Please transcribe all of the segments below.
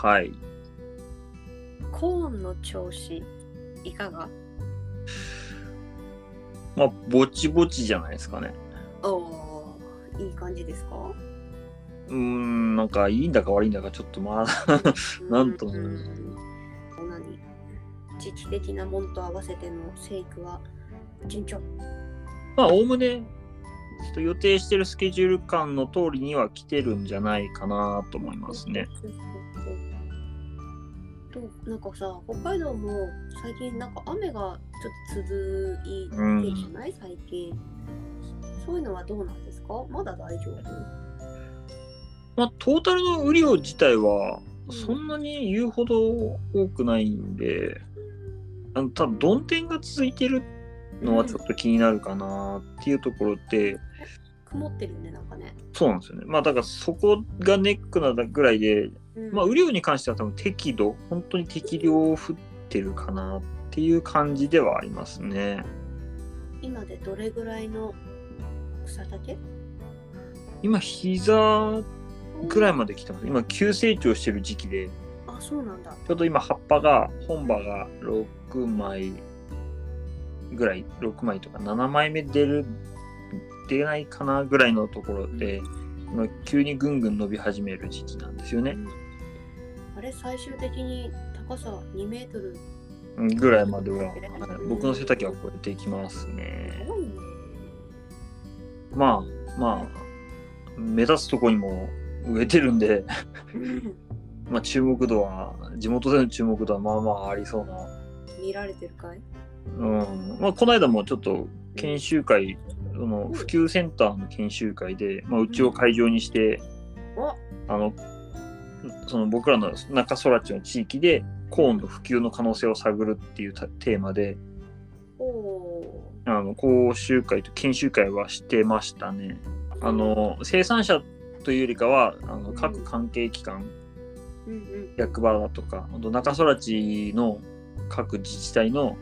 はい。コーンの調子いかが？まあ、ぼちぼちじゃないですかね。おおーいい感じですか？うーん、なんかいいんだか悪いんだかちょっとまだなんとも。うん何？時期的なもんと合わせての生育は順調？まあ、おおむね、ちょっと予定してるスケジュール感の通りには来てるんじゃないかなと思いますね。となんかさ北海道も最近なんか雨がちょっと続いてるじゃない、最近。そういうのはどうなんですか？まだ大丈夫？まあ、トータルの雨量自体は、そんなに言うほど多くないんで、あの、多分曇天が続いてるのはちょっと気になるかなっていうところで、曇ってるよねなんかね、そうなんですよね。まあ、だからそこがネックなぐらいで、うんまあ、雨量に関しては多分適度、本当に適量降ってるかなっていう感じではありますね。今でどれぐらいの草丈？今、膝ぐらいまで来てます。今、急成長してる時期で、あそうなんだちょうど今、葉っぱが、本葉が6枚ぐらい、6枚とか7枚目出る、出ないかなぐらいのところで、今急にぐんぐん伸び始める時期なんですよね。あれ最終的に高さ2メートルうんぐらいまでは、はい僕の背丈は超えていきますすね。ごいね。まあ、まあ、目立つとこにも植えてるんで、まあ注目度は、地元での注目度はまあまあありそうな。見られてるかい？うん。まあこの間もちょっと研修会、その普及センターの研修会で、まあうちを会場にして、お。あの、その僕らの中空地の地域でコーンの普及の可能性を探るっていうたテーマで、あの講習会と研修会はしてましたね。あの生産者というよりかはあの各関係機関、ーうんうん。役場だとか、あと中空地の各自治体の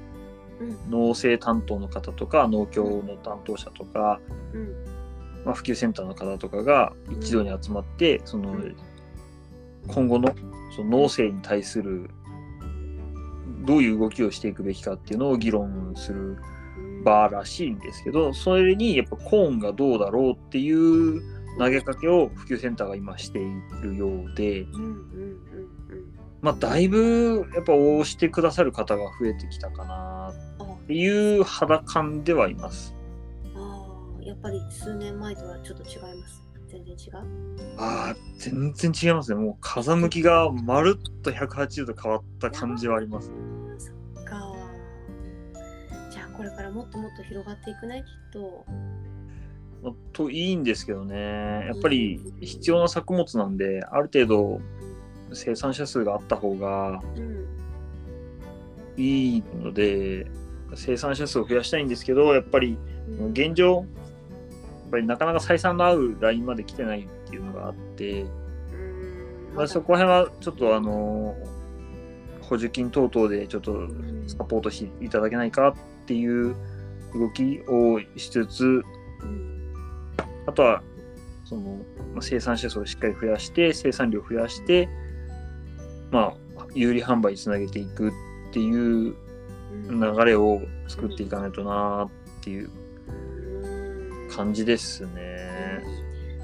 うん。農政担当の方とか農協の担当者とか、うん。まあ、普及センターの方とかが一堂に集まって、その今後のその農政に対するどういう動きをしていくべきかっていうのを議論する場らしいんですけど、それにやっぱコーンがどうだろうっていう投げかけを普及センターが今しているようで、まあだいぶやっぱ応してくださる方が増えてきたかなあっていう肌感ではいます。あーやっぱり数年前とはちょっと違います全然違う？ああ、全然違いますね。もう風向きがまるっと180度変わった感じはあります。そっか。じゃあこれからもっともっと広がっていくねきっと。まあといいんですけどね、やっぱり必要な作物なんで、ある程度生産者数があった方がうん。いいので、生産者数を増やしたいんですけど、やっぱりうん。現状、ぱりなかなか採算の合うラインまで来てないっていうのがあって、うん。まあ、そこら辺はちょっとあの補助金等々でちょっとうん。サポートしていただけないかっていう動きをしつつ、うん。あとはそのまあ生産者数をしっかり増やして生産量を増やして、まあ、有利販売につなげていくっていううん。流れを作っていかないとなっていう。うん感じですね。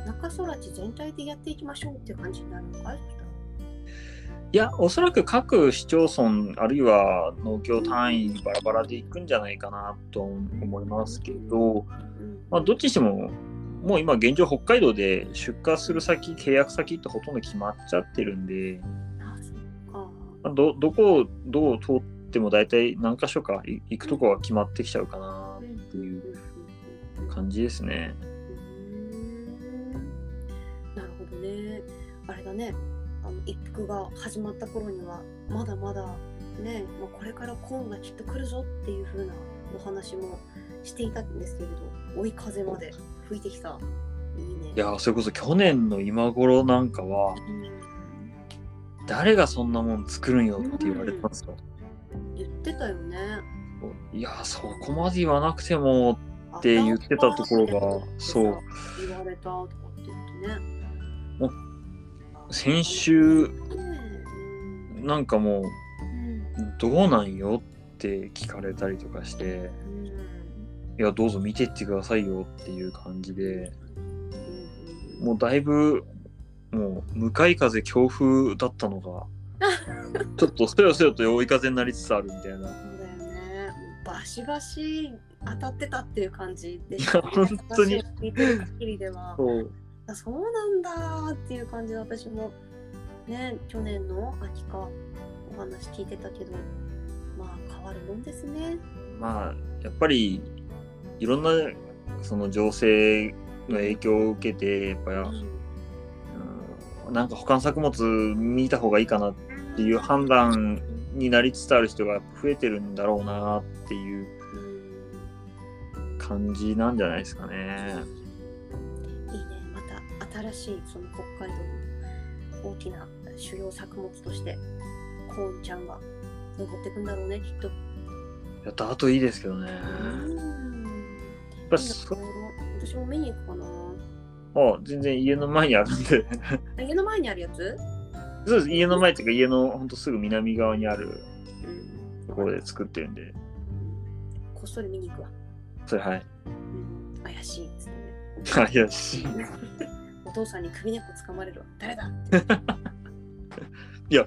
中空地全体でやっていきましょうっていう感じになるのかいいや、おそらく各市町村あるいは農協単位バラバラでいくんじゃないかなと思いますけど、うん。まあ、どっちにしても、もう今現状北海道で出荷する先、契約先ってほとんど決まっちゃってるんで、ど、どこをどう通っても大体何箇所かい行くとこは決まってきちゃうかな感じですね。なるほどね。あれだね。あの一服が始まった頃にはまだまだね、まあ、これからコーンがきっと来るぞっていう風なお話もしていたんですけれど、追い風まで吹いてきた。いいね。いや、それこそ去年の今頃なんかは、うん誰がそんなもん作るんよって言われたんですよ。言ってたよね。いや、そこまで言わなくてもって言ってたところがそう言われたとかって言ってね。先週、ねなんかもううんどうなんよって聞かれたりとかしてうんいやどうぞ見てってくださいよっていう感じでうんもうだいぶもう向かい風強風だったのが ちょっとそよそよと追い風になりつつあるみたいなそうだよね。バシバシ当たってたっていう感じでいや本当に。聞いてる限りでは、そう。あそうなんだーっていう感じで私もね、去年の秋かお話聞いてたけど、まあ変わるもんですね。まあやっぱりいろんなその情勢の影響を受けてやっぱり、うん。うんなんか他の作物見た方がいいかなっていう判断になりつつある人が増えてるんだろうなっていう。うん感じなんじゃないですかね。いいね、また新しいその北海道の大きな主要作物としてコーンちゃんが登っていくんだろうね、きっと。やった後いいですけどね。やっうんぱそ私も見に行くかな。あ全然家の前にあるんで あ家の前にあるやつ？そうです家の前っていうか家のほんとすぐ南側にあるうん。ところで作ってるんでこっそり見に行くわ。それはいうん、怪しいっつってね。あいやしお父さんに首根っこ掴まれるわ。誰だって。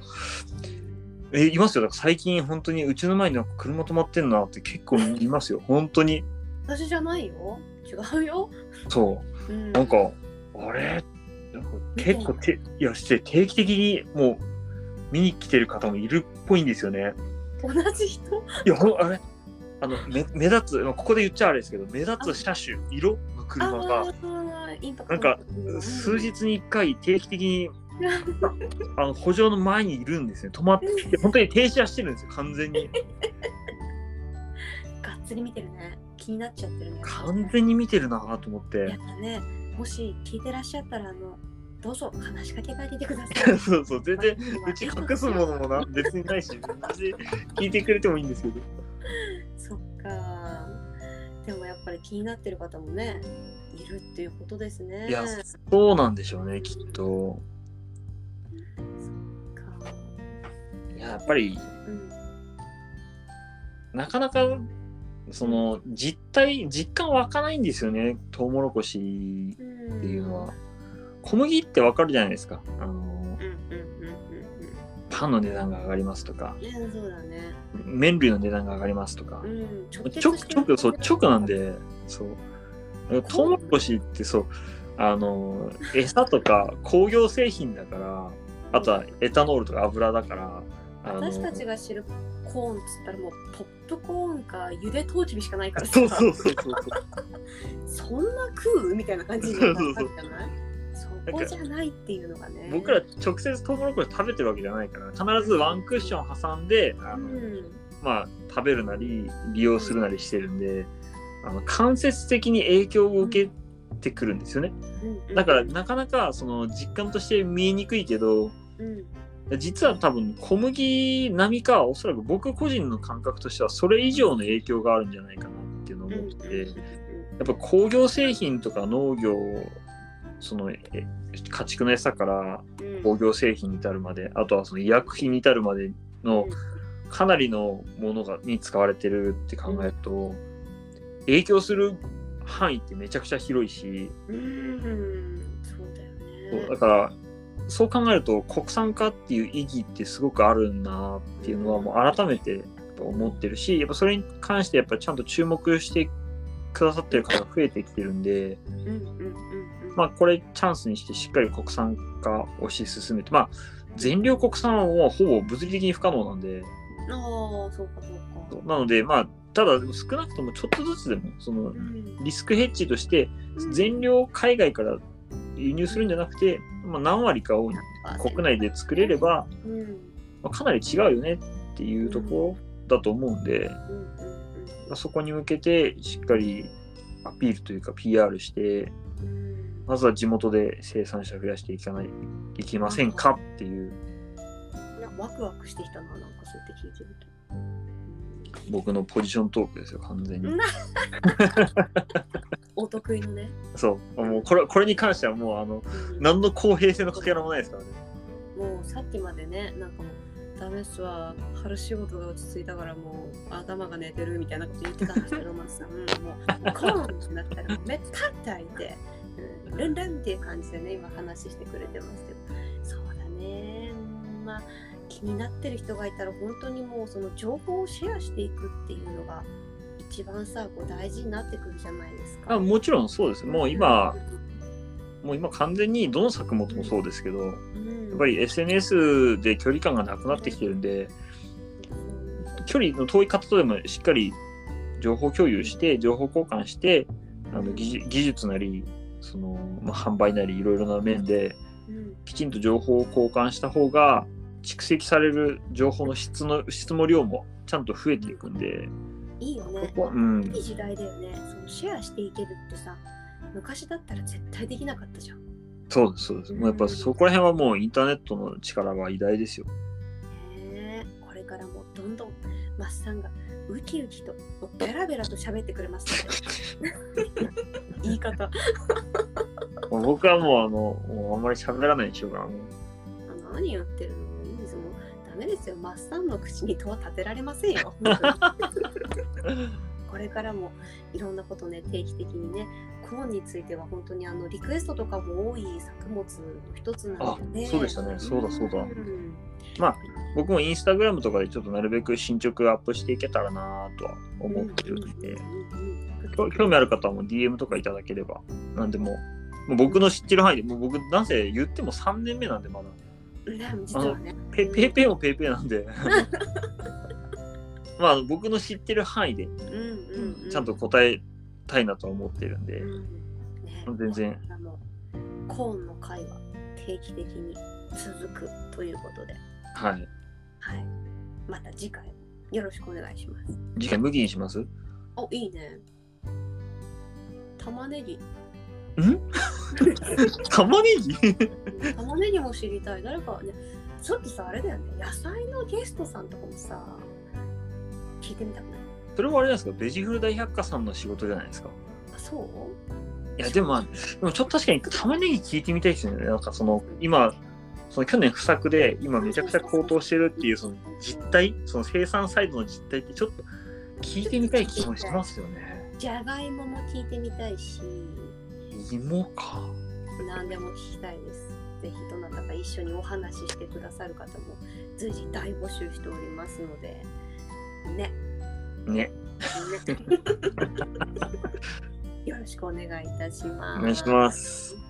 えいますよだから最近本当にうちの前になんか車止まってんなって結構いますよ本当に私じゃないよ。違うよ。そううん。なんか、あれ？なんか結構て、いや、して定期的にもう見に来てる方もいるっぽいんですよね。同じ人？いや、あれ？あの目目立つ、まあここで言っちゃあれですけど、目立つ車種、色の車あが、なんかうん数日に1回定期的に あの補助の前にいるんですね。止まって、本当に停車してるんですよ、完全に。がっつり見てるね。気になっちゃってるね。完全に見てるなと思っやて。ったね。もし聞いてらっしゃったら、あの、どうぞ話しかけてあげてください。そうそう、全然、うち隠すものもな別にないし、聞いてくれてもいいんですけど。か。でもやっぱり気になってる方もね、いるっていうことですね。いや、そうなんでしょうね、きっと。かいや、やっぱり、うん。なかなか、その、実態、実感湧かないんですよね、トウモロコシうんっていうのは。小麦ってわかるじゃないですか。あの、パンの値段が上がりますとか、いや、そうだね。麺類の値段が上がりますとかう。ん。直結ちょ、してるちょ、そう、直なんで、そう。トウモロコシってそう、あの、餌とか工業製品だから、あとはエタノールとか油だから、私たちが知るコーンっつったらもうポップコーンかゆでトウチビしかないからさそうそうそうそう。そんな食う？みたいな感じになったじゃない？そかこじゃないっていうのがね。僕ら直接トウモロコシ食べてるわけじゃないから必ずワンクッション挟んであの、うん。まあ食べるなり利用するなりしてるんであの間接的に影響を受けてくるんですよね。うん。だからなかなかその実感として見えにくいけどうん。実は多分小麦並みかおそらく僕個人の感覚としてはそれ以上の影響があるんじゃないかなっていうのをうん。思っててやっぱ工業製品とか農業そのえ家畜の餌からうん。工業製品に至るまであとはその医薬品に至るまでのかなりのものがに使われてるって考えると、影響する範囲ってめちゃくちゃ広いし、うん。うんそうだよね。だからそう考えると国産化っていう意義ってすごくあるなっていうのはもう改めて思ってるしやっぱそれに関してやっぱちゃんと注目してくださってる方が増えてきてるんで、うんうんうんうんまあこれチャンスにしてしっかり国産化を推し進めてまあ全量国産はもうほぼ物理的に不可能なんで。ああそうかそうか。なのでまあただ少なくともちょっとずつでもそのうん。リスクヘッジとして全量海外から輸入するんじゃなくて、まあ、何割かを国内で作れれば、うん。まあ、かなり違うよねっていうところだと思うんで、まあ、そこに向けてしっかりアピールというか PR してまずは地元で生産者増やしていかないいきませんかっていう。なんかワクワクしてきたななんかそうやって聞いてると。僕のポジショントークですよ完全に。うん お得意のね。そう。もうこれこれに関してはもうあのうん。何の公平性のかけらもないですからね。もうさっきまでね、なんかもうダメっすわ春仕事が落ち着いたからもう頭が寝てるみたいなこと言ってたんですけど マスさん、うん、もうコーンってなったらめったったいて、うん、ルンルンっていう感じでね今話してくれてますけどそうだねうんまあ気になってる人がいたら本当にもうその情報をシェアしていくっていうのが一番さこう大事になってくるじゃないですか。あもちろんそうです。もう今、もう今完全にどの作物もそうですけど、やうん、っぱり SNS で距離感がなくなってきてるんで、距離の遠い方とでもしっかり情報共有して、情報交換して、あの技術なり、そのまあ、販売なりいろいろな面でうんきちんと情報を交換した方が蓄積される情報の質の質も量もちゃんと増えていくんで、いいよね。ここはうんいい時代だよね。そのシェアしていけるってさ、昔だったら絶対できなかったじゃん。そうですそうです。もうやっぱそこら辺はもうインターネットの力は偉大ですよ。ねえこれからもどんどんマッサンがウキウキとベラベラと喋ってくれますので 言い方。僕はもうあのもうあんまり喋らないでしょうから、何言ってるの。いいですもうダメですよ。マッサンの口に戸は立てられませんよ これからもいろんなことね定期的にねコーンについては本当にあのリクエストとかも多い作物の一つなので、ね、あそうでしたね。そうだそうだ。ん。僕もインスタグラムとかでちょっとなるべく進捗アップしていけたらなとは思ってるんで、興興味ある方はもう DM とかいただければ、なんでも、もう僕の知ってる範囲で、もう僕、なんせ言っても3年目なんで、まだ。うんでも実はね。ペペイペイもペイペイなんで。まあ、僕の知ってる範囲で、うんうんうんちゃんと答えたいなとは思ってるんで、うんね全然あのコーンの回は定期的に続くということで、はい。はい、また次回もよろしくお願いします。次回麦にします？んおいいね。玉ねぎ。玉ねぎ？玉ねぎも知りたい。誰かね、ちょっとさ、あれだよね。野菜のゲストさんとかもさ、聞いてみたくない？それはあれなんですか？ベジフル大百科さんの仕事じゃないですか？あそう？いや、でもまあ、でもちょっと確かに玉ねぎ聞いてみたいですよね。なんかその、今、その去年不作で、今めちゃくちゃ高騰してるっていうその実態、その生産サイドの実態ってちょっと聞いてみたい気もしますよね。じゃがいもも聞いてみたいし、芋か。何でも聞きたいです。ぜひどなたか一緒にお話ししてくださる方も随時大募集しておりますので、ね。ね。ねよろしくお願いいたします。お願いします。